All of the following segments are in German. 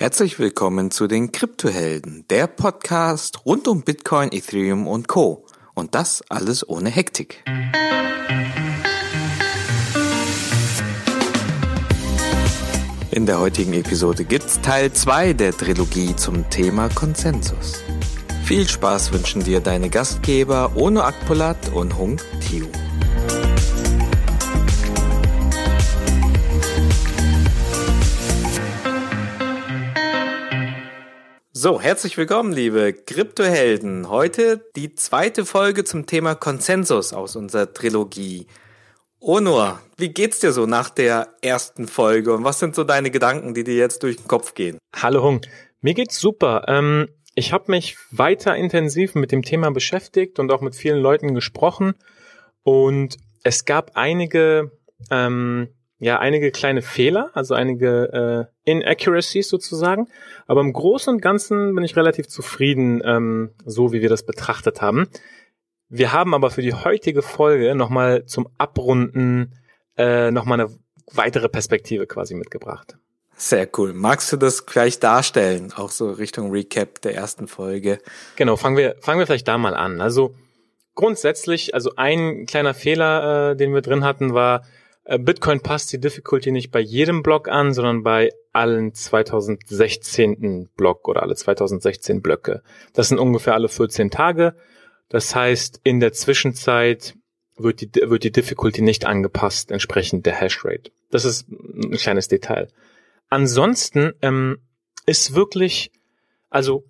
Herzlich willkommen zu den Kryptohelden, der Podcast rund um Bitcoin, Ethereum und Co. Und das alles ohne Hektik. In der heutigen Episode gibt's Teil 2 der Trilogie zum Thema Konsensus. Viel Spaß wünschen dir deine Gastgeber Ono Akpolat und Hung Tiu. So, herzlich willkommen, liebe Kryptohelden. Heute die zweite Folge zum Thema Konsensus aus unserer Trilogie. Onur, wie geht's dir so nach der ersten Folge und was sind so deine Gedanken, die dir jetzt durch den Kopf gehen? Hallo Hung, mir geht's super. Ähm, ich habe mich weiter intensiv mit dem Thema beschäftigt und auch mit vielen Leuten gesprochen und es gab einige ähm, ja einige kleine Fehler, also einige äh, Inaccuracies sozusagen. Aber im Großen und Ganzen bin ich relativ zufrieden, ähm, so wie wir das betrachtet haben. Wir haben aber für die heutige Folge nochmal zum Abrunden äh, nochmal eine weitere Perspektive quasi mitgebracht. Sehr cool. Magst du das gleich darstellen, auch so Richtung Recap der ersten Folge? Genau, fangen wir, fangen wir vielleicht da mal an. Also grundsätzlich, also ein kleiner Fehler, äh, den wir drin hatten, war, Bitcoin passt die Difficulty nicht bei jedem Block an, sondern bei allen 2016. Block oder alle 2016 Blöcke. Das sind ungefähr alle 14 Tage. Das heißt, in der Zwischenzeit wird die, wird die Difficulty nicht angepasst entsprechend der Hashrate. Das ist ein kleines Detail. Ansonsten ähm, ist wirklich, also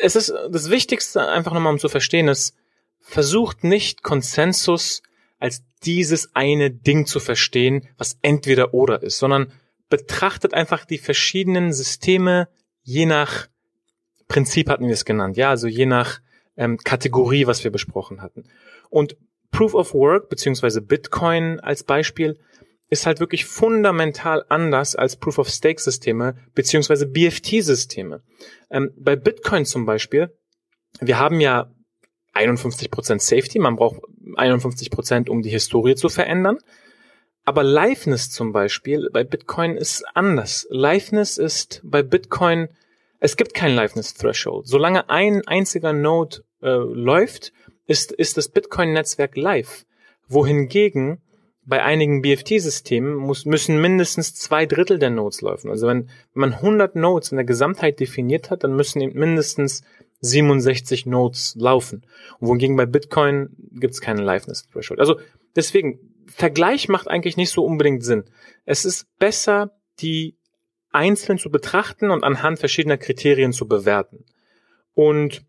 es ist das Wichtigste einfach nochmal um zu verstehen, ist, versucht nicht Konsensus als dieses eine Ding zu verstehen, was entweder oder ist, sondern betrachtet einfach die verschiedenen Systeme je nach Prinzip hatten wir es genannt, ja, also je nach ähm, Kategorie, was wir besprochen hatten. Und Proof of Work beziehungsweise Bitcoin als Beispiel ist halt wirklich fundamental anders als Proof of Stake Systeme beziehungsweise BFT Systeme. Ähm, bei Bitcoin zum Beispiel, wir haben ja 51% Safety, man braucht 51%, um die Historie zu verändern. Aber Liveness zum Beispiel bei Bitcoin ist anders. Liveness ist bei Bitcoin, es gibt kein Liveness Threshold. Solange ein einziger Node äh, läuft, ist, ist das Bitcoin-Netzwerk live. Wohingegen bei einigen BFT-Systemen muss, müssen mindestens zwei Drittel der Nodes laufen. Also wenn, wenn man 100 Nodes in der Gesamtheit definiert hat, dann müssen eben mindestens 67 Nodes laufen. Und wohingegen bei Bitcoin gibt es keine Liveness Threshold. Also deswegen, Vergleich macht eigentlich nicht so unbedingt Sinn. Es ist besser, die einzeln zu betrachten und anhand verschiedener Kriterien zu bewerten. Und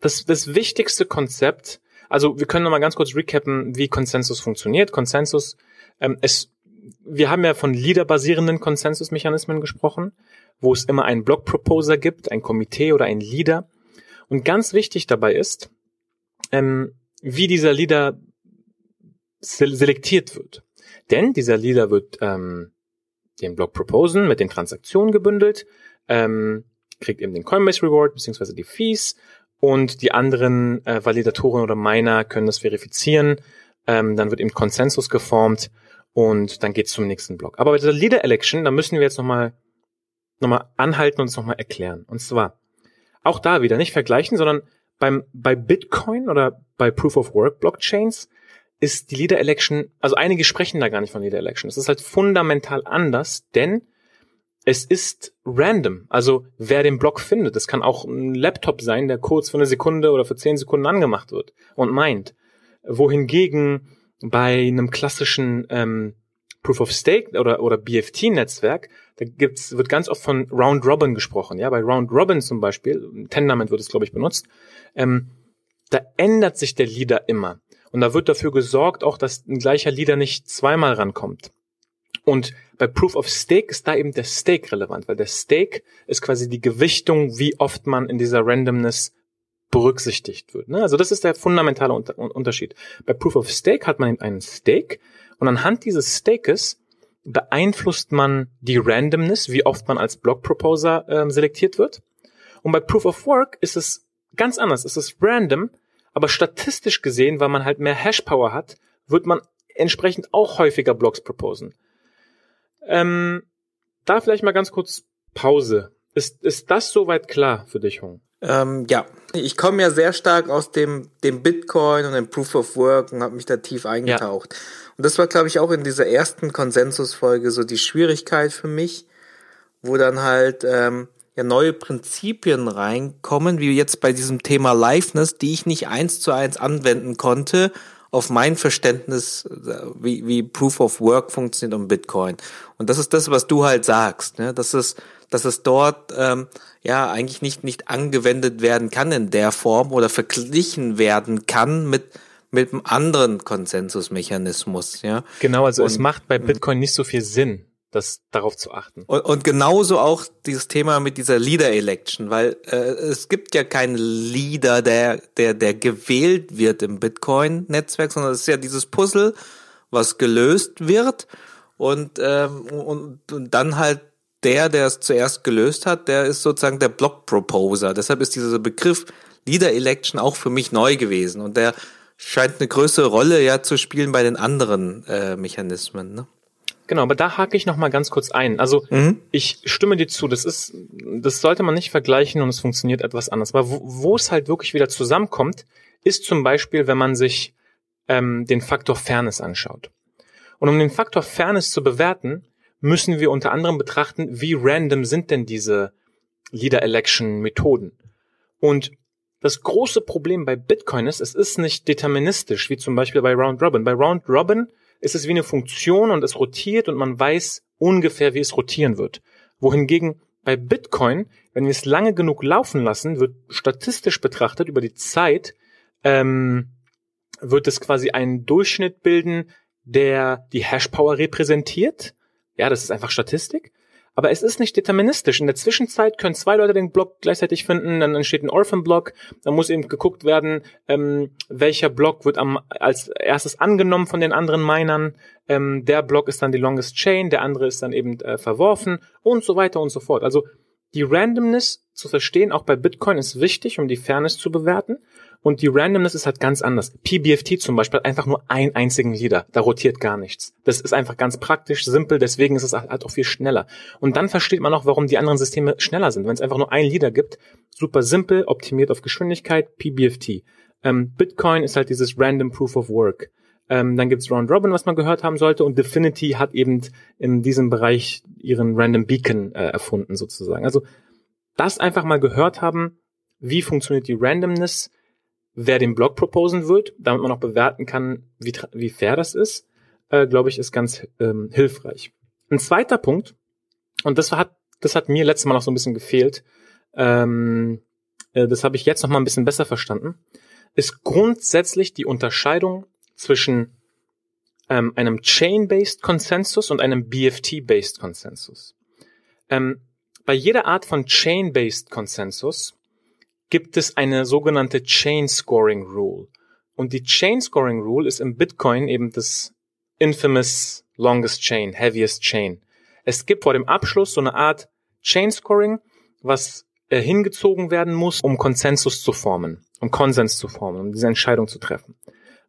das, das wichtigste Konzept, also wir können nochmal ganz kurz recappen, wie Konsensus funktioniert. Konsensus, ähm, es, wir haben ja von Leader-basierenden Konsensusmechanismen gesprochen wo es immer einen Blog-Proposer gibt, ein Komitee oder ein Leader. Und ganz wichtig dabei ist, ähm, wie dieser Leader selektiert wird. Denn dieser Leader wird ähm, den Blog proposen, mit den Transaktionen gebündelt, ähm, kriegt eben den Coinbase Reward beziehungsweise die Fees und die anderen äh, Validatoren oder Miner können das verifizieren. Ähm, dann wird eben Konsensus geformt und dann geht's zum nächsten Block. Aber bei dieser Leader Election, da müssen wir jetzt nochmal nochmal anhalten und es nochmal erklären. Und zwar, auch da wieder nicht vergleichen, sondern beim, bei Bitcoin oder bei Proof of Work Blockchains ist die Leader Election, also einige sprechen da gar nicht von Leader Election. Es ist halt fundamental anders, denn es ist random. Also wer den Block findet, das kann auch ein Laptop sein, der kurz für eine Sekunde oder für zehn Sekunden angemacht wird und meint. Wohingegen bei einem klassischen ähm, Proof of Stake oder, oder BFT-Netzwerk, da gibt's, wird ganz oft von Round Robin gesprochen. Ja, bei Round Robin zum Beispiel, Tendermint wird es, glaube ich, benutzt, ähm, da ändert sich der Leader immer. Und da wird dafür gesorgt, auch, dass ein gleicher Leader nicht zweimal rankommt. Und bei Proof of Stake ist da eben der Stake relevant, weil der Stake ist quasi die Gewichtung, wie oft man in dieser Randomness berücksichtigt wird. Ne? Also das ist der fundamentale Unterschied. Bei Proof of Stake hat man eben einen Stake und anhand dieses Stakes beeinflusst man die Randomness, wie oft man als Block Proposer ähm, selektiert wird. Und bei Proof of Work ist es ganz anders. Es ist random, aber statistisch gesehen, weil man halt mehr Hashpower hat, wird man entsprechend auch häufiger Blocks proposen. Ähm, da vielleicht mal ganz kurz Pause. Ist, ist das soweit klar für dich, Hong? Ähm, ja, ich komme ja sehr stark aus dem, dem Bitcoin und dem Proof of Work und habe mich da tief eingetaucht. Ja. Und das war, glaube ich, auch in dieser ersten Konsensusfolge so die Schwierigkeit für mich, wo dann halt ähm, ja neue Prinzipien reinkommen, wie jetzt bei diesem Thema Liveness, die ich nicht eins zu eins anwenden konnte auf mein Verständnis, äh, wie, wie Proof of Work funktioniert um Bitcoin. Und das ist das, was du halt sagst, ne? dass es, dass es dort ähm, ja eigentlich nicht nicht angewendet werden kann in der Form oder verglichen werden kann mit mit einem anderen Konsensusmechanismus, ja. Genau, also Und, es macht bei Bitcoin nicht so viel Sinn, das darauf zu achten. Und, und genauso auch dieses Thema mit dieser Leader Election, weil äh, es gibt ja keinen Leader, der der der gewählt wird im Bitcoin Netzwerk, sondern es ist ja dieses Puzzle, was gelöst wird und ähm, und, und dann halt der, der es zuerst gelöst hat, der ist sozusagen der Block Proposer. Deshalb ist dieser Begriff Leader Election auch für mich neu gewesen und der scheint eine größere Rolle ja zu spielen bei den anderen äh, Mechanismen. Ne? Genau, aber da hake ich noch mal ganz kurz ein. Also mhm. ich stimme dir zu, das ist, das sollte man nicht vergleichen und es funktioniert etwas anders. Aber wo, wo es halt wirklich wieder zusammenkommt, ist zum Beispiel, wenn man sich ähm, den Faktor Fairness anschaut. Und um den Faktor Fairness zu bewerten, müssen wir unter anderem betrachten, wie random sind denn diese Leader Election Methoden. Und das große Problem bei Bitcoin ist, es ist nicht deterministisch, wie zum Beispiel bei Round Robin. Bei Round Robin ist es wie eine Funktion und es rotiert und man weiß ungefähr, wie es rotieren wird. Wohingegen bei Bitcoin, wenn wir es lange genug laufen lassen, wird statistisch betrachtet über die Zeit, ähm, wird es quasi einen Durchschnitt bilden, der die Hashpower repräsentiert. Ja, das ist einfach Statistik. Aber es ist nicht deterministisch. In der Zwischenzeit können zwei Leute den Block gleichzeitig finden, dann entsteht ein Orphan-Block, dann muss eben geguckt werden, ähm, welcher Block wird am, als erstes angenommen von den anderen Minern. Ähm, der Block ist dann die Longest Chain, der andere ist dann eben äh, verworfen und so weiter und so fort. Also die Randomness zu verstehen, auch bei Bitcoin, ist wichtig, um die Fairness zu bewerten. Und die Randomness ist halt ganz anders. PBFT zum Beispiel hat einfach nur einen einzigen Leader. Da rotiert gar nichts. Das ist einfach ganz praktisch, simpel, deswegen ist es halt auch viel schneller. Und dann versteht man auch, warum die anderen Systeme schneller sind. Wenn es einfach nur einen Leader gibt, super simpel, optimiert auf Geschwindigkeit, PBFT. Ähm, Bitcoin ist halt dieses Random Proof of Work. Ähm, dann gibt's Round Robin, was man gehört haben sollte, und Definity hat eben in diesem Bereich ihren Random Beacon äh, erfunden, sozusagen. Also das einfach mal gehört haben, wie funktioniert die Randomness, wer den Blog proposen wird, damit man auch bewerten kann, wie, wie fair das ist, äh, glaube ich, ist ganz ähm, hilfreich. Ein zweiter Punkt, und das hat, das hat mir letztes Mal noch so ein bisschen gefehlt, ähm, äh, das habe ich jetzt noch mal ein bisschen besser verstanden, ist grundsätzlich die Unterscheidung zwischen ähm, einem Chain-based Konsensus und einem BFT-based Konsensus. Ähm, bei jeder Art von Chain-based Konsensus gibt es eine sogenannte Chain Scoring Rule. Und die Chain Scoring Rule ist im Bitcoin eben das infamous longest chain, heaviest chain. Es gibt vor dem Abschluss so eine Art Chain Scoring, was äh, hingezogen werden muss, um Konsensus zu formen, um Konsens zu formen, um diese Entscheidung zu treffen.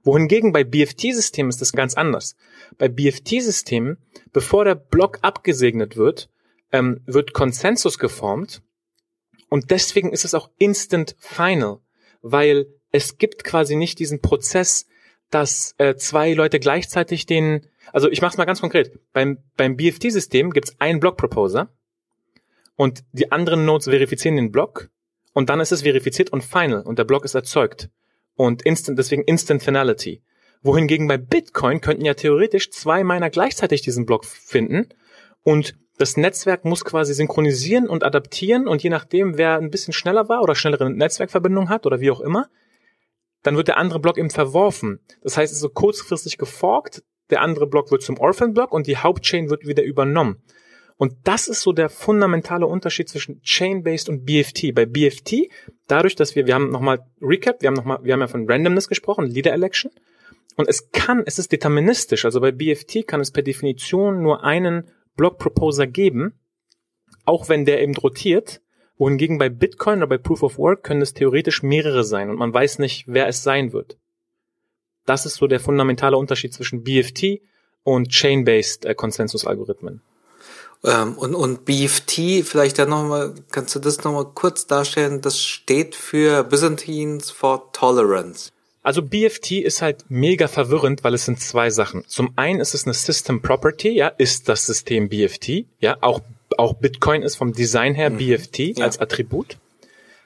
Wohingegen bei BFT-Systemen ist das ganz anders. Bei BFT-Systemen, bevor der Block abgesegnet wird, ähm, wird Konsensus geformt und deswegen ist es auch instant final, weil es gibt quasi nicht diesen Prozess, dass äh, zwei Leute gleichzeitig den, also ich mache es mal ganz konkret. Beim beim BFT-System gibt es einen Block-Proposer und die anderen Nodes verifizieren den Block und dann ist es verifiziert und final und der Block ist erzeugt und instant deswegen Instant Finality. Wohingegen bei Bitcoin könnten ja theoretisch zwei Miner gleichzeitig diesen Block finden und das Netzwerk muss quasi synchronisieren und adaptieren und je nachdem, wer ein bisschen schneller war oder schnellere Netzwerkverbindung hat oder wie auch immer, dann wird der andere Block eben verworfen. Das heißt, es ist so kurzfristig geforkt, der andere Block wird zum Orphan-Block und die Hauptchain wird wieder übernommen. Und das ist so der fundamentale Unterschied zwischen Chain-Based und BFT. Bei BFT, dadurch, dass wir, wir haben nochmal Recap, wir haben nochmal, wir haben ja von Randomness gesprochen, Leader Election. Und es kann, es ist deterministisch. Also bei BFT kann es per Definition nur einen Block Proposer geben, auch wenn der eben rotiert, wohingegen bei Bitcoin oder bei Proof of Work können es theoretisch mehrere sein und man weiß nicht, wer es sein wird. Das ist so der fundamentale Unterschied zwischen BFT und Chain-Based äh, Konsensus-Algorithmen. Ähm, und, und BFT, vielleicht dann nochmal, kannst du das nochmal kurz darstellen? Das steht für Byzantines for Tolerance. Also BFT ist halt mega verwirrend, weil es sind zwei Sachen. Zum einen ist es eine System Property, ja, ist das System BFT, ja, auch, auch Bitcoin ist vom Design her mhm. BFT ja. als Attribut.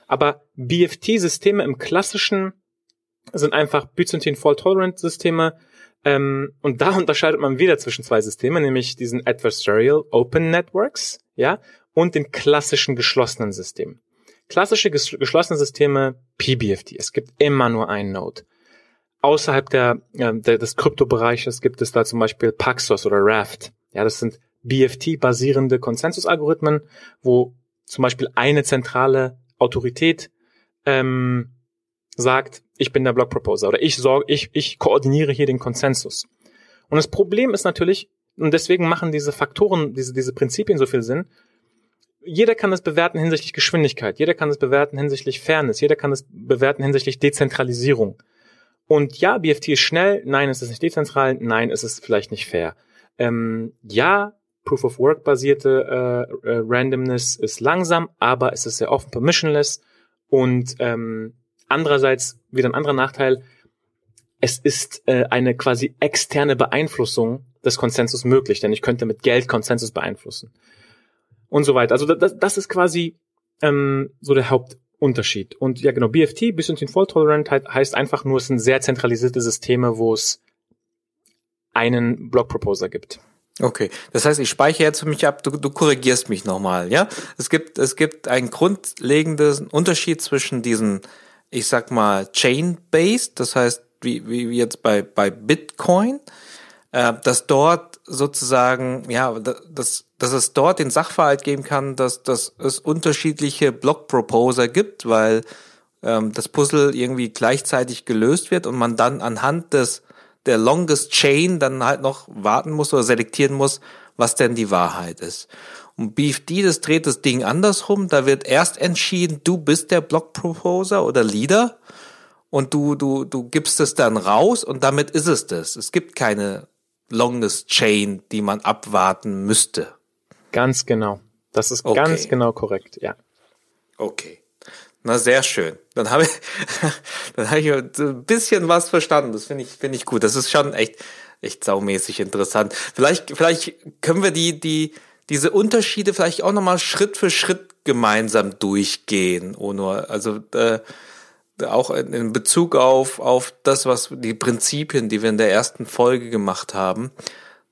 Aber BFT-Systeme im klassischen sind einfach Byzantine Fault Tolerant Systeme, ähm, und da unterscheidet man wieder zwischen zwei Systemen, nämlich diesen Adversarial Open Networks, ja, und den klassischen geschlossenen Systemen. Klassische ges geschlossene Systeme, PBFT. Es gibt immer nur einen Node. Außerhalb der, äh, der des Kryptobereiches gibt es da zum Beispiel Paxos oder Raft. Ja, das sind BFT-basierende Konsensusalgorithmen, wo zum Beispiel eine zentrale Autorität ähm, sagt, ich bin der Block Proposer oder ich sorge, ich, ich koordiniere hier den Konsensus. Und das Problem ist natürlich, und deswegen machen diese Faktoren, diese, diese Prinzipien so viel Sinn, jeder kann das bewerten hinsichtlich Geschwindigkeit, jeder kann das bewerten hinsichtlich Fairness, jeder kann das bewerten hinsichtlich Dezentralisierung. Und ja, BFT ist schnell, nein, es ist nicht dezentral, nein, es ist vielleicht nicht fair. Ähm, ja, Proof of Work basierte äh, äh, Randomness ist langsam, aber es ist sehr offen permissionless. Und ähm, Andererseits wieder ein anderer Nachteil, es ist äh, eine quasi externe Beeinflussung des Konsensus möglich, denn ich könnte mit Geld Konsensus beeinflussen und so weiter. Also das, das ist quasi ähm, so der Hauptunterschied. Und ja genau, BFT, Byzantine Fault Tolerant, heißt einfach nur, es sind sehr zentralisierte Systeme, wo es einen Block Proposer gibt. Okay, das heißt, ich speichere jetzt für mich ab, du, du korrigierst mich nochmal, ja? Es gibt, es gibt einen grundlegenden Unterschied zwischen diesen ich sag mal, chain-based, das heißt, wie, wie jetzt bei, bei Bitcoin, äh, dass dort sozusagen, ja, dass, dass es dort den Sachverhalt geben kann, dass, dass es unterschiedliche Block-Proposer gibt, weil ähm, das Puzzle irgendwie gleichzeitig gelöst wird und man dann anhand des der longest chain dann halt noch warten muss oder selektieren muss, was denn die Wahrheit ist. Und BFD, das dreht das Ding andersrum. Da wird erst entschieden, du bist der Block Proposer oder Leader und du, du, du gibst es dann raus und damit ist es das. Es gibt keine longest chain, die man abwarten müsste. Ganz genau. Das ist okay. ganz genau korrekt, ja. Okay. Na, sehr schön. Dann habe ich, dann habe ich ein bisschen was verstanden. Das finde ich, finde ich gut. Das ist schon echt, echt saumäßig interessant. Vielleicht, vielleicht können wir die, die, diese Unterschiede vielleicht auch nochmal Schritt für Schritt gemeinsam durchgehen, Onur. Also äh, auch in Bezug auf, auf das, was die Prinzipien, die wir in der ersten Folge gemacht haben,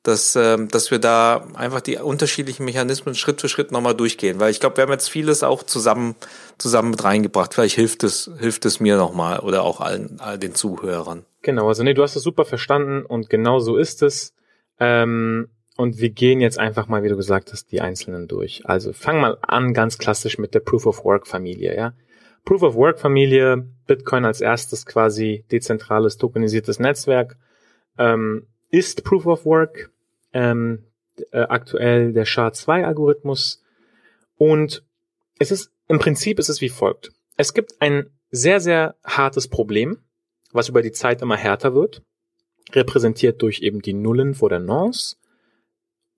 dass, äh, dass wir da einfach die unterschiedlichen Mechanismen Schritt für Schritt nochmal durchgehen. Weil ich glaube, wir haben jetzt vieles auch zusammen, zusammen mit reingebracht. Vielleicht hilft es, hilft es mir nochmal oder auch allen, all den Zuhörern. Genau, also nee, du hast es super verstanden und genau so ist es. Ähm, und wir gehen jetzt einfach mal, wie du gesagt hast, die einzelnen durch. Also fang mal an, ganz klassisch mit der Proof of Work Familie, ja. Proof of Work Familie, Bitcoin als erstes quasi dezentrales tokenisiertes Netzwerk, ähm, ist Proof of Work, ähm, äh, aktuell der SHA-2 Algorithmus und es ist, im Prinzip ist es wie folgt. Es gibt ein sehr, sehr hartes Problem, was über die Zeit immer härter wird, repräsentiert durch eben die Nullen vor der Nonce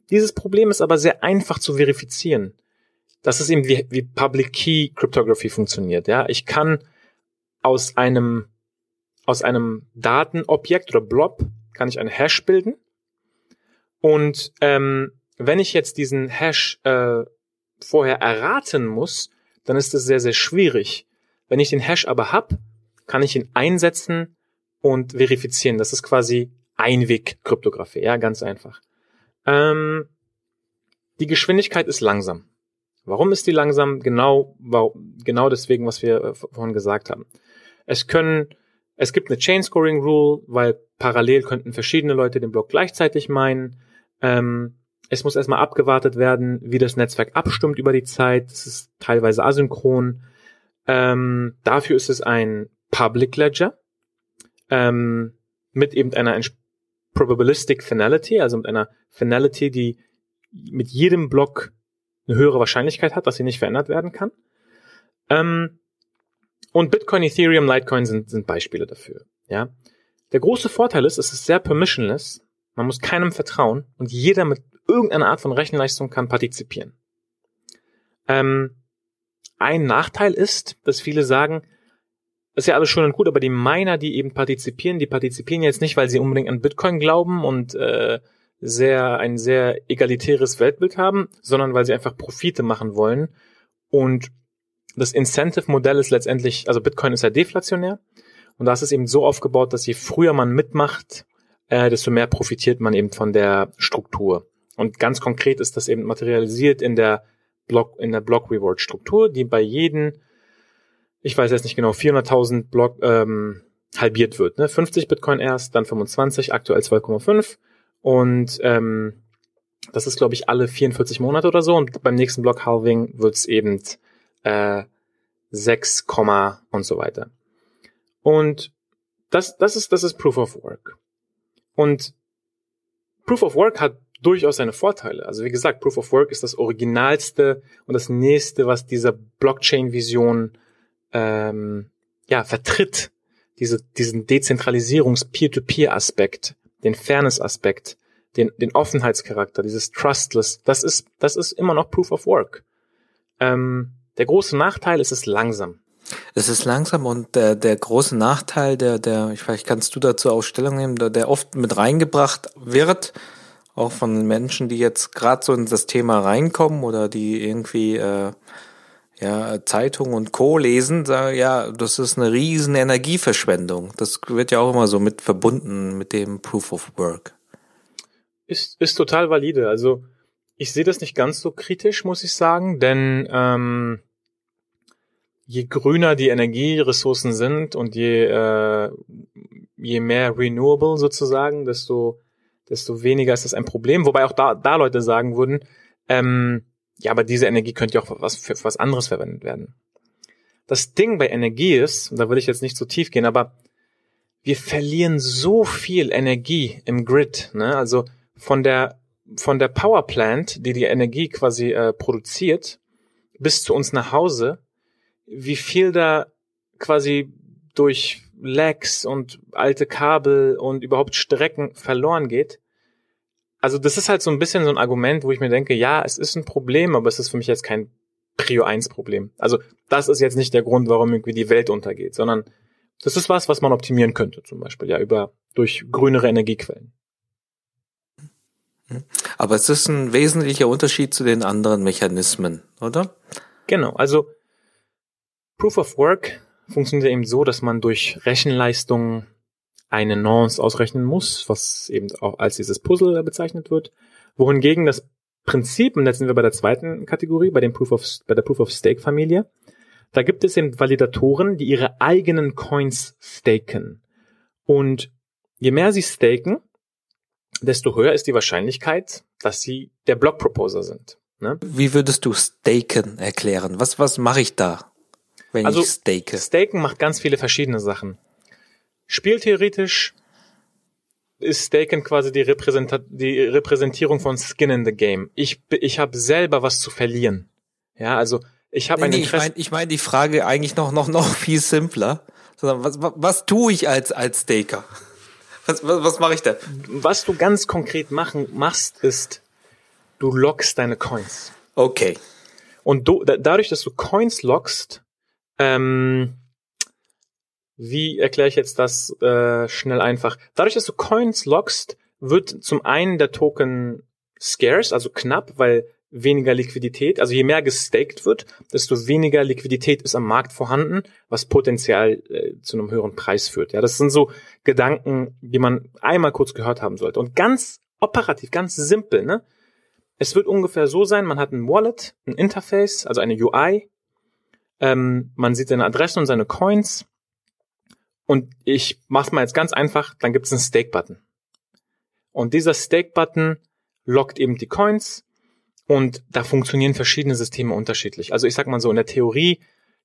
dieses Problem ist aber sehr einfach zu verifizieren. Das ist eben wie, wie Public Key Cryptography funktioniert. Ja, ich kann aus einem aus einem Datenobjekt oder Blob kann ich einen Hash bilden und ähm, wenn ich jetzt diesen Hash äh, vorher erraten muss, dann ist es sehr sehr schwierig. Wenn ich den Hash aber hab, kann ich ihn einsetzen und verifizieren. Das ist quasi Einweg-Kryptographie, ja, ganz einfach. Ähm, die Geschwindigkeit ist langsam. Warum ist die langsam? Genau, genau deswegen, was wir äh, vorhin gesagt haben. Es können, es gibt eine Chain Scoring Rule, weil parallel könnten verschiedene Leute den Block gleichzeitig meinen. Ähm, es muss erstmal abgewartet werden, wie das Netzwerk abstimmt über die Zeit. Es ist teilweise asynchron. Ähm, dafür ist es ein Public Ledger ähm, mit eben einer Probabilistic Finality, also mit einer Finality, die mit jedem Block eine höhere Wahrscheinlichkeit hat, dass sie nicht verändert werden kann. Ähm, und Bitcoin, Ethereum, Litecoin sind, sind Beispiele dafür. Ja, der große Vorteil ist, es ist sehr permissionless. Man muss keinem vertrauen und jeder mit irgendeine Art von Rechenleistung kann partizipieren. Ähm, ein Nachteil ist, dass viele sagen, ist ja alles schön und gut, aber die Miner, die eben partizipieren, die partizipieren jetzt nicht, weil sie unbedingt an Bitcoin glauben und äh, sehr ein sehr egalitäres Weltbild haben, sondern weil sie einfach Profite machen wollen. Und das Incentive-Modell ist letztendlich, also Bitcoin ist ja deflationär und da ist es eben so aufgebaut, dass je früher man mitmacht, äh, desto mehr profitiert man eben von der Struktur. Und ganz konkret ist das eben materialisiert in der Block, in der Block Reward Struktur, die bei jedem, ich weiß jetzt nicht genau, 400.000 Block, ähm, halbiert wird. Ne? 50 Bitcoin erst, dann 25, aktuell 2,5 und ähm, das ist, glaube ich, alle 44 Monate oder so und beim nächsten Block Halving wird's eben äh, 6, und so weiter. Und das, das ist, das ist Proof of Work. Und Proof of Work hat durchaus seine Vorteile. Also wie gesagt, Proof of Work ist das originalste und das nächste, was dieser Blockchain-Vision ähm, ja vertritt. Diese, diesen Dezentralisierungs-Peer-to-Peer-Aspekt, den Fairness-Aspekt, den, den Offenheitscharakter, dieses Trustless. Das ist, das ist immer noch Proof of Work. Ähm, der große Nachteil ist es langsam. Es ist langsam und der, der große Nachteil, der, der, ich vielleicht kannst du dazu Ausstellung nehmen, der, der oft mit reingebracht wird, auch von Menschen, die jetzt gerade so in das Thema reinkommen oder die irgendwie äh, ja, Zeitung und Co. lesen, sagen, ja, das ist eine riesen Energieverschwendung. Das wird ja auch immer so mit verbunden mit dem Proof of Work. Ist, ist total valide. Also ich sehe das nicht ganz so kritisch, muss ich sagen, denn ähm, je grüner die Energieressourcen sind und je, äh, je mehr renewable sozusagen, desto, desto weniger ist das ein Problem. Wobei auch da, da Leute sagen würden, ähm, ja, aber diese Energie könnte ja auch was, für, für was anderes verwendet werden. Das Ding bei Energie ist, da würde ich jetzt nicht so tief gehen, aber wir verlieren so viel Energie im Grid. Ne? Also von der von der Powerplant, die die Energie quasi äh, produziert, bis zu uns nach Hause wie viel da quasi durch Lags und alte Kabel und überhaupt Strecken verloren geht. Also das ist halt so ein bisschen so ein Argument, wo ich mir denke, ja, es ist ein Problem, aber es ist für mich jetzt kein Prio 1 Problem. Also das ist jetzt nicht der Grund, warum irgendwie die Welt untergeht, sondern das ist was, was man optimieren könnte, zum Beispiel, ja, über, durch grünere Energiequellen. Aber es ist ein wesentlicher Unterschied zu den anderen Mechanismen, oder? Genau, also Proof of Work funktioniert eben so, dass man durch Rechenleistung eine Nonce ausrechnen muss, was eben auch als dieses Puzzle bezeichnet wird. Wohingegen das Prinzip, und jetzt sind wir bei der zweiten Kategorie, bei dem Proof of, bei der Proof of Stake Familie, da gibt es eben Validatoren, die ihre eigenen Coins staken. Und je mehr sie staken, desto höher ist die Wahrscheinlichkeit, dass sie der Block Proposer sind. Ne? Wie würdest du staken erklären? Was, was mache ich da? wenn also, ich stake? Staken macht ganz viele verschiedene Sachen. Spieltheoretisch ist Staken quasi die, Repräsenta die Repräsentierung von Skin in the Game. Ich, ich habe selber was zu verlieren. Ja, also ich habe nee, ein nee, Interesse. Ich meine ich mein die Frage eigentlich noch, noch, noch viel simpler. Sondern was, was, was tue ich als, als Staker? Was, was, was mache ich da? Was du ganz konkret machen, machst, ist, du lockst deine Coins. Okay. Und du, da, dadurch, dass du Coins lockst, ähm, wie erkläre ich jetzt das äh, schnell einfach? Dadurch, dass du Coins lockst, wird zum einen der Token scarce, also knapp, weil weniger Liquidität, also je mehr gestaked wird, desto weniger Liquidität ist am Markt vorhanden, was potenziell äh, zu einem höheren Preis führt. Ja, das sind so Gedanken, die man einmal kurz gehört haben sollte. Und ganz operativ, ganz simpel, ne? Es wird ungefähr so sein, man hat ein Wallet, ein Interface, also eine UI, ähm, man sieht seine Adresse und seine Coins. Und ich mach's mal jetzt ganz einfach, dann gibt's einen Stake-Button. Und dieser Stake-Button lockt eben die Coins und da funktionieren verschiedene Systeme unterschiedlich. Also ich sag mal so, in der Theorie,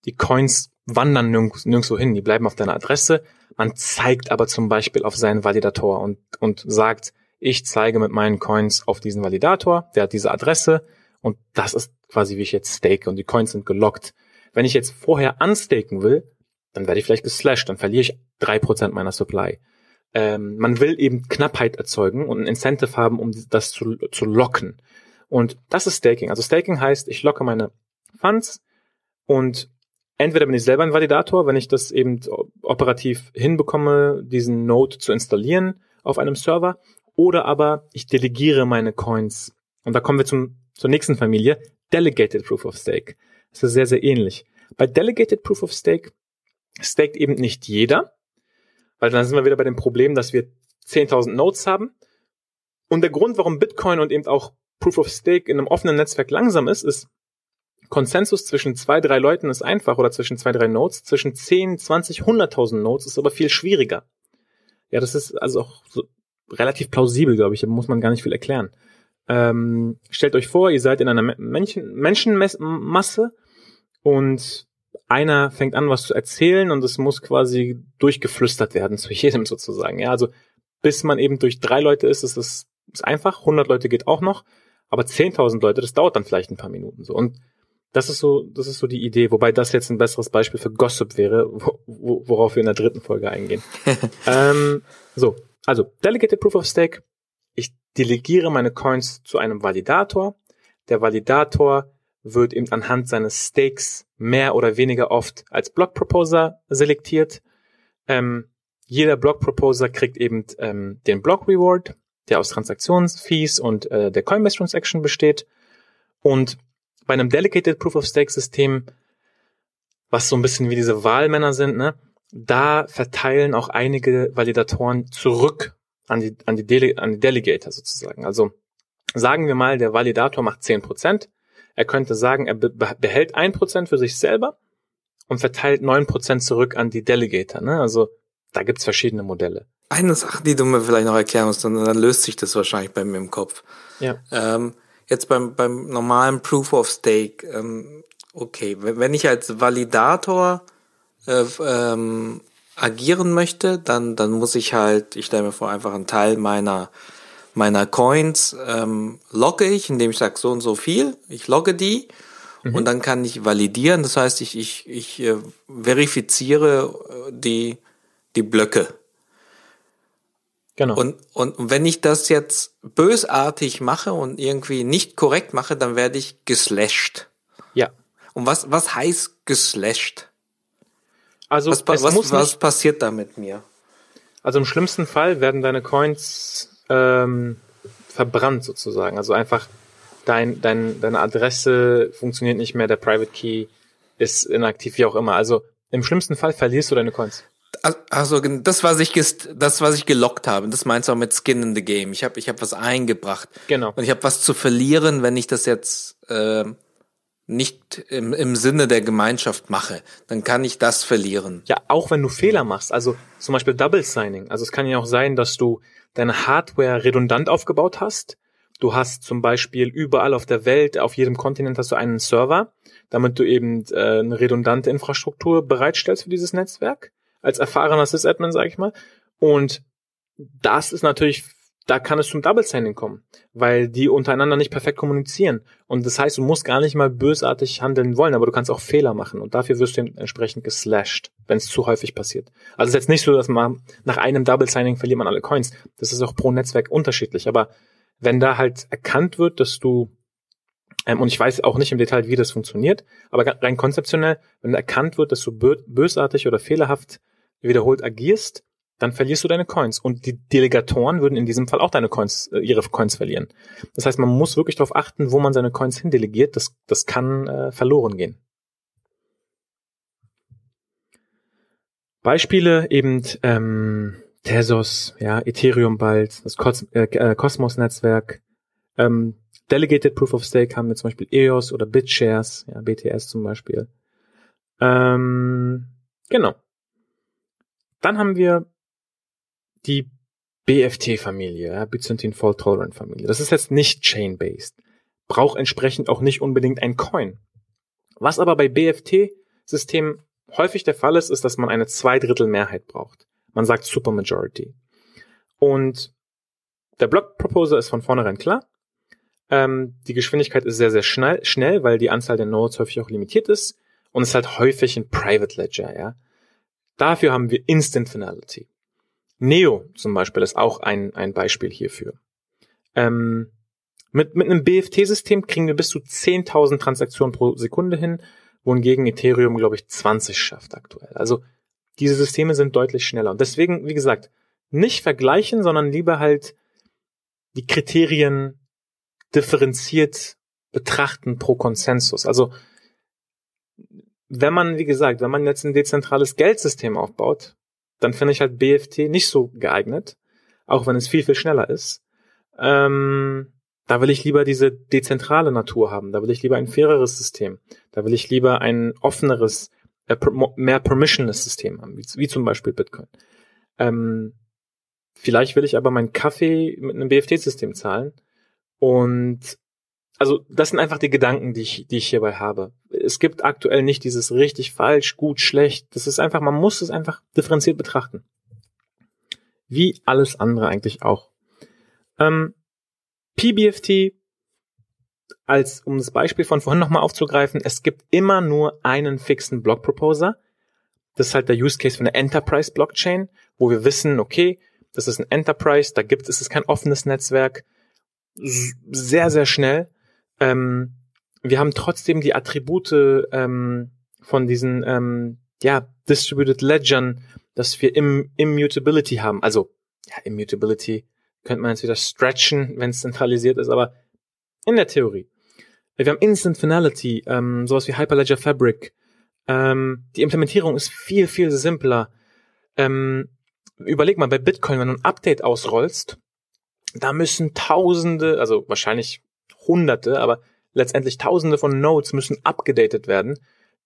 die Coins wandern nirgends, nirgendwo hin, die bleiben auf deiner Adresse. Man zeigt aber zum Beispiel auf seinen Validator und, und sagt, ich zeige mit meinen Coins auf diesen Validator, der hat diese Adresse und das ist quasi wie ich jetzt stake und die Coins sind gelockt. Wenn ich jetzt vorher unstaken will, dann werde ich vielleicht geslashed, dann verliere ich drei Prozent meiner Supply. ähm, man will eben Knappheit erzeugen und ein Incentive haben, um das zu, zu locken. Und das ist Staking. Also Staking heißt, ich locke meine Funds und entweder bin ich selber ein Validator, wenn ich das eben operativ hinbekomme, diesen Node zu installieren auf einem Server, oder aber ich delegiere meine Coins. Und da kommen wir zum, zur nächsten Familie, Delegated Proof of Stake. Das ist sehr, sehr ähnlich. Bei Delegated Proof of Stake staked eben nicht jeder, weil dann sind wir wieder bei dem Problem, dass wir 10.000 Nodes haben. Und der Grund, warum Bitcoin und eben auch Proof of Stake in einem offenen Netzwerk langsam ist, ist, Konsensus zwischen zwei, drei Leuten ist einfach oder zwischen zwei, drei Nodes, zwischen 10, 20, 100.000 Nodes ist aber viel schwieriger. Ja, das ist also auch so relativ plausibel, glaube ich, da muss man gar nicht viel erklären. Ähm, stellt euch vor, ihr seid in einer Menschen Menschenmasse und einer fängt an, was zu erzählen und es muss quasi durchgeflüstert werden zu jedem sozusagen. Ja, also bis man eben durch drei Leute ist, ist es ist einfach. 100 Leute geht auch noch, aber 10.000 Leute, das dauert dann vielleicht ein paar Minuten so. Und das ist so, das ist so die Idee, wobei das jetzt ein besseres Beispiel für Gossip wäre, wo, worauf wir in der dritten Folge eingehen. ähm, so, also Delegated Proof of Stake. Ich delegiere meine Coins zu einem Validator. Der Validator wird eben anhand seines Stakes mehr oder weniger oft als Block Proposer selektiert. Ähm, jeder Block Proposer kriegt eben ähm, den Block Reward, der aus Transaktionsfees und äh, der Coinbase Transaction besteht. Und bei einem Delegated Proof of Stake System, was so ein bisschen wie diese Wahlmänner sind, ne, da verteilen auch einige Validatoren zurück an die, an die, Dele an die Delegator sozusagen. Also sagen wir mal, der Validator macht zehn Prozent. Er könnte sagen, er behält ein Prozent für sich selber und verteilt neun Prozent zurück an die Delegator. Ne? Also da gibt's verschiedene Modelle. Eine Sache, die du mir vielleicht noch erklären musst, dann, dann löst sich das wahrscheinlich bei mir im Kopf. Ja. Ähm, jetzt beim, beim normalen Proof of Stake, ähm, okay, wenn ich als Validator äh, ähm, agieren möchte, dann, dann muss ich halt, ich stelle mir vor, einfach einen Teil meiner, meiner Coins ähm, logge ich, indem ich sage so und so viel, ich logge die mhm. und dann kann ich validieren, das heißt, ich, ich, ich äh, verifiziere äh, die, die Blöcke. Genau. Und, und wenn ich das jetzt bösartig mache und irgendwie nicht korrekt mache, dann werde ich geslasht. Ja. Und was, was heißt geslasht? Also was, was, was, was passiert da mit mir? Also im schlimmsten Fall werden deine Coins ähm, verbrannt sozusagen. Also einfach dein, dein, deine Adresse funktioniert nicht mehr, der Private Key ist inaktiv, wie auch immer. Also im schlimmsten Fall verlierst du deine Coins. Also das, was ich das, was ich gelockt habe, das meinst du auch mit Skin in the Game. Ich habe ich hab was eingebracht. Genau. Und ich habe was zu verlieren, wenn ich das jetzt äh, nicht im, im Sinne der Gemeinschaft mache. Dann kann ich das verlieren. Ja, auch wenn du Fehler machst. Also zum Beispiel Double Signing. Also es kann ja auch sein, dass du deine Hardware redundant aufgebaut hast. Du hast zum Beispiel überall auf der Welt, auf jedem Kontinent hast du einen Server, damit du eben äh, eine redundante Infrastruktur bereitstellst für dieses Netzwerk als erfahrener Sysadmin, sage ich mal. Und das ist natürlich, da kann es zum Double Signing kommen, weil die untereinander nicht perfekt kommunizieren. Und das heißt, du musst gar nicht mal bösartig handeln wollen, aber du kannst auch Fehler machen und dafür wirst du entsprechend geslashed, wenn es zu häufig passiert. Also es ist jetzt nicht so, dass man nach einem Double Signing verliert man alle Coins. Das ist auch pro Netzwerk unterschiedlich. Aber wenn da halt erkannt wird, dass du ähm, und ich weiß auch nicht im Detail, wie das funktioniert, aber rein konzeptionell, wenn erkannt wird, dass du bösartig oder fehlerhaft wiederholt agierst, dann verlierst du deine Coins. Und die Delegatoren würden in diesem Fall auch deine Coins, äh, ihre Coins verlieren. Das heißt, man muss wirklich darauf achten, wo man seine Coins hindelegiert. Das, das kann äh, verloren gehen. Beispiele eben ähm, Tezos, ja, Ethereum bald, das Cos äh, äh, Cosmos-Netzwerk, ähm, Delegated Proof of Stake haben wir zum Beispiel EOS oder BitShares, ja, BTS zum Beispiel. Ähm, genau. Dann haben wir die BFT-Familie, ja, Byzantine Fault Tolerant Familie. Das ist jetzt nicht chain-based. Braucht entsprechend auch nicht unbedingt ein Coin. Was aber bei BFT-Systemen häufig der Fall ist, ist, dass man eine Zweidrittel-Mehrheit braucht. Man sagt Supermajority. Und der Block Proposer ist von vornherein klar. Ähm, die Geschwindigkeit ist sehr, sehr schnell, schnell, weil die Anzahl der Nodes häufig auch limitiert ist. Und es ist halt häufig ein Private Ledger, ja. Dafür haben wir Instant Finality. Neo zum Beispiel ist auch ein, ein Beispiel hierfür. Ähm, mit, mit einem BFT-System kriegen wir bis zu 10.000 Transaktionen pro Sekunde hin, wohingegen Ethereum, glaube ich, 20 schafft aktuell. Also diese Systeme sind deutlich schneller. Und deswegen, wie gesagt, nicht vergleichen, sondern lieber halt die Kriterien differenziert betrachten pro Konsensus. Also wenn man, wie gesagt, wenn man jetzt ein dezentrales Geldsystem aufbaut, dann finde ich halt BFT nicht so geeignet, auch wenn es viel, viel schneller ist. Ähm, da will ich lieber diese dezentrale Natur haben. Da will ich lieber ein faireres System. Da will ich lieber ein offeneres, äh, mehr permissionless System haben, wie, wie zum Beispiel Bitcoin. Ähm, vielleicht will ich aber meinen Kaffee mit einem BFT-System zahlen. Und also das sind einfach die Gedanken, die ich, die ich hierbei habe. Es gibt aktuell nicht dieses richtig, falsch, gut, schlecht. Das ist einfach, man muss es einfach differenziert betrachten. Wie alles andere eigentlich auch. Ähm, PBFT, als um das Beispiel von vorhin nochmal aufzugreifen, es gibt immer nur einen fixen Block Proposer. Das ist halt der Use Case von der Enterprise Blockchain, wo wir wissen, okay, das ist ein Enterprise, da gibt es, ist kein offenes Netzwerk, sehr, sehr schnell. Ähm, wir haben trotzdem die Attribute ähm, von diesen ähm, ja, Distributed Ledgern, dass wir Im Immutability haben. Also, ja, Immutability könnte man jetzt wieder stretchen, wenn es zentralisiert ist, aber in der Theorie. Wir haben Instant Finality, ähm, sowas wie Hyperledger Fabric. Ähm, die Implementierung ist viel, viel simpler. Ähm, überleg mal, bei Bitcoin, wenn du ein Update ausrollst, da müssen Tausende, also wahrscheinlich Hunderte, aber letztendlich Tausende von Nodes müssen abgedatet werden,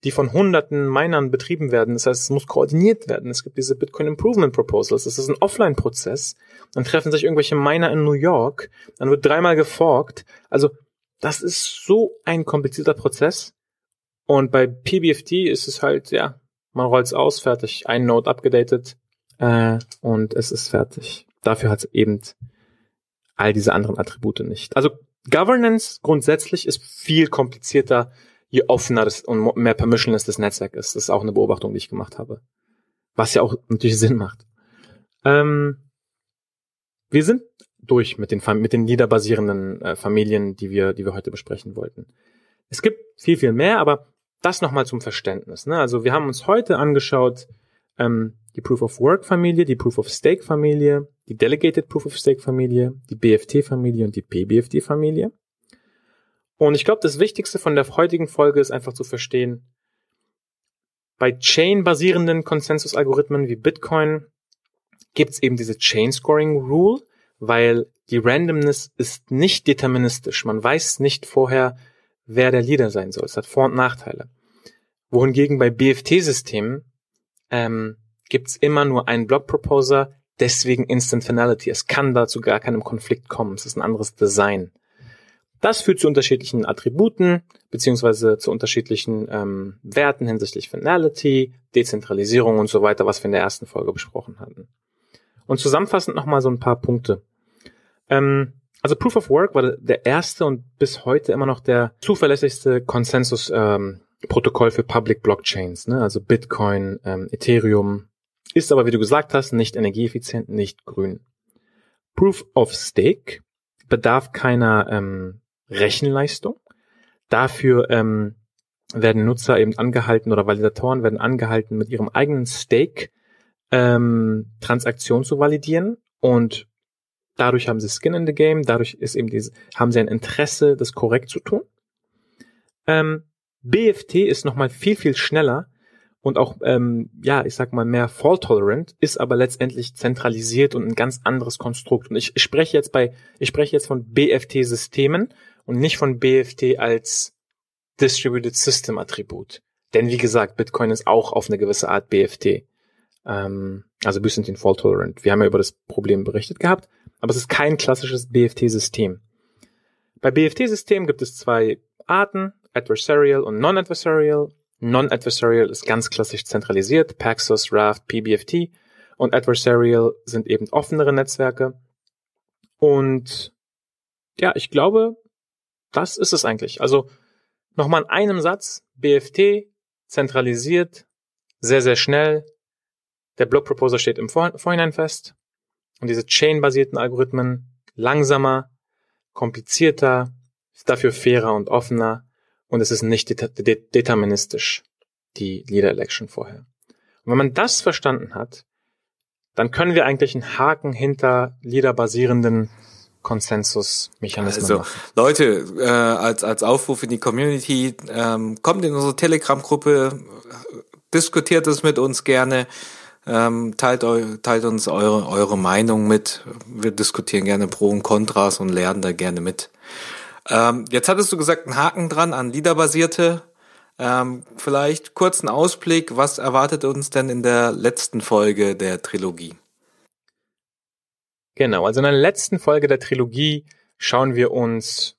die von Hunderten Minern betrieben werden. Das heißt, es muss koordiniert werden. Es gibt diese Bitcoin Improvement Proposals. Das ist ein Offline-Prozess. Dann treffen sich irgendwelche Miner in New York. Dann wird dreimal geforkt. Also, das ist so ein komplizierter Prozess. Und bei PBFT ist es halt, ja, man rollt es aus, fertig. Ein Node abgedatet, äh, und es ist fertig. Dafür hat es eben all diese anderen Attribute nicht. Also Governance grundsätzlich ist viel komplizierter, je offener das und mehr permissionless das Netzwerk ist. Das ist auch eine Beobachtung, die ich gemacht habe. Was ja auch natürlich Sinn macht. Ähm, wir sind durch mit den, mit den niederbasierenden äh, Familien, die wir, die wir heute besprechen wollten. Es gibt viel, viel mehr, aber das nochmal zum Verständnis. Ne? Also wir haben uns heute angeschaut, ähm, die Proof of Work Familie, die Proof of Stake Familie, die Delegated Proof of Stake Familie, die BFT Familie und die PBFT Familie. Und ich glaube, das Wichtigste von der heutigen Folge ist einfach zu verstehen, bei Chain-basierenden Konsensus-Algorithmen wie Bitcoin gibt es eben diese Chain-Scoring-Rule, weil die Randomness ist nicht deterministisch. Man weiß nicht vorher, wer der Leader sein soll. Es hat Vor- und Nachteile. Wohingegen bei BFT-Systemen ähm, gibt's immer nur einen Block-Proposer, deswegen Instant Finality. Es kann dazu gar keinem Konflikt kommen. Es ist ein anderes Design. Das führt zu unterschiedlichen Attributen beziehungsweise zu unterschiedlichen ähm, Werten hinsichtlich Finality, Dezentralisierung und so weiter, was wir in der ersten Folge besprochen hatten. Und zusammenfassend nochmal so ein paar Punkte. Ähm, also Proof of Work war der erste und bis heute immer noch der zuverlässigste Konsensus ähm, für Public Blockchains, ne? also Bitcoin, ähm, Ethereum, ist aber, wie du gesagt hast, nicht energieeffizient, nicht grün. Proof of Stake bedarf keiner ähm, Rechenleistung. Dafür ähm, werden Nutzer eben angehalten oder Validatoren werden angehalten, mit ihrem eigenen Stake ähm, Transaktion zu validieren und dadurch haben sie Skin in the Game, dadurch ist eben diese, haben sie ein Interesse, das korrekt zu tun. Ähm, BFT ist nochmal viel, viel schneller und auch, ähm, ja, ich sag mal, mehr fault-tolerant, ist aber letztendlich zentralisiert und ein ganz anderes Konstrukt. Und ich, ich spreche jetzt bei, ich spreche jetzt von BFT-Systemen und nicht von BFT als Distributed System Attribut. Denn wie gesagt, Bitcoin ist auch auf eine gewisse Art BFT. Ähm, also Byzantine Fault Tolerant. Wir haben ja über das Problem berichtet gehabt, aber es ist kein klassisches BFT-System. Bei BFT-Systemen gibt es zwei Arten. Adversarial und Non-Adversarial. Non-Adversarial ist ganz klassisch zentralisiert, Paxos, Raft, PBFT und Adversarial sind eben offenere Netzwerke. Und ja, ich glaube, das ist es eigentlich. Also nochmal in einem Satz, BFT zentralisiert, sehr, sehr schnell. Der Block Proposer steht im Vorhinein fest. Und diese Chain-basierten Algorithmen langsamer, komplizierter, dafür fairer und offener und es ist nicht det det deterministisch, die Leader Election vorher. Und wenn man das verstanden hat, dann können wir eigentlich einen Haken hinter Leader-basierenden Konsensusmechanismen Also machen. Leute, äh, als, als Aufruf in die Community, ähm, kommt in unsere Telegram-Gruppe, diskutiert es mit uns gerne, ähm, teilt, eu, teilt uns eure, eure Meinung mit. Wir diskutieren gerne Pro und Kontras und lernen da gerne mit. Ähm, jetzt hattest du gesagt, einen Haken dran an Liederbasierte. Ähm, vielleicht kurzen Ausblick, was erwartet uns denn in der letzten Folge der Trilogie? Genau, also in der letzten Folge der Trilogie schauen wir uns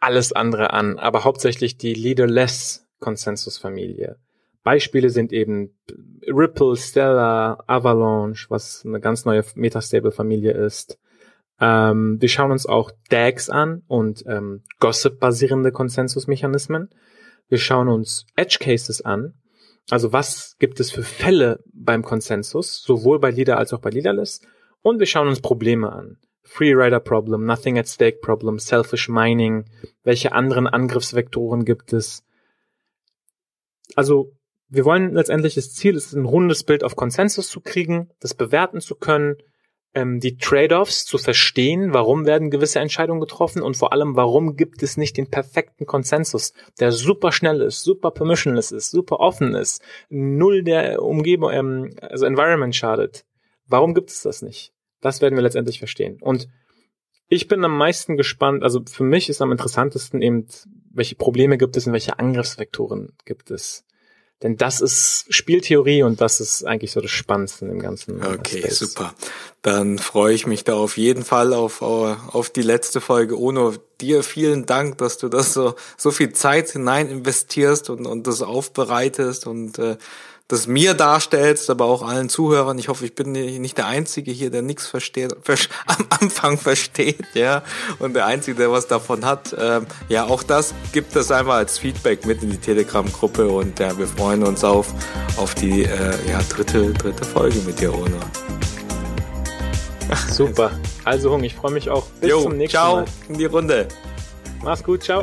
alles andere an, aber hauptsächlich die Leaderless Konsensusfamilie. Beispiele sind eben Ripple, Stellar, Avalanche, was eine ganz neue Metastable-Familie ist. Ähm, wir schauen uns auch DAGs an und ähm, Gossip-basierende Konsensusmechanismen. Wir schauen uns Edge Cases an. Also was gibt es für Fälle beim Konsensus, sowohl bei Leader als auch bei Leaderless. Und wir schauen uns Probleme an. Free Rider Problem, Nothing at Stake Problem, Selfish Mining. Welche anderen Angriffsvektoren gibt es? Also wir wollen letztendlich das Ziel ist, ein rundes Bild auf Konsensus zu kriegen, das bewerten zu können, ähm, die Trade-offs zu verstehen, warum werden gewisse Entscheidungen getroffen und vor allem, warum gibt es nicht den perfekten Konsensus, der super schnell ist, super permissionless ist, super offen ist, null der Umgebung, ähm, also Environment schadet. Warum gibt es das nicht? Das werden wir letztendlich verstehen. Und ich bin am meisten gespannt, also für mich ist am interessantesten eben, welche Probleme gibt es und welche Angriffsvektoren gibt es. Denn das ist Spieltheorie und das ist eigentlich so das Spannendste dem ganzen. Okay, Space. super. Dann freue ich mich da auf jeden Fall auf, auf die letzte Folge. Ono, dir vielen Dank, dass du das so, so viel Zeit hinein investierst und, und das aufbereitest und äh, das mir darstellst, aber auch allen Zuhörern. Ich hoffe, ich bin nicht der Einzige hier, der nichts versteht, am Anfang versteht, ja, und der Einzige, der was davon hat. Ähm, ja, auch das gibt es einmal als Feedback mit in die Telegram-Gruppe und ja, wir freuen uns auf, auf die äh, ja, dritte, dritte Folge mit dir, Ono. Super. Also Hung, ich freue mich auch. Bis jo, zum nächsten ciao Mal. Ciao in die Runde. Mach's gut, ciao.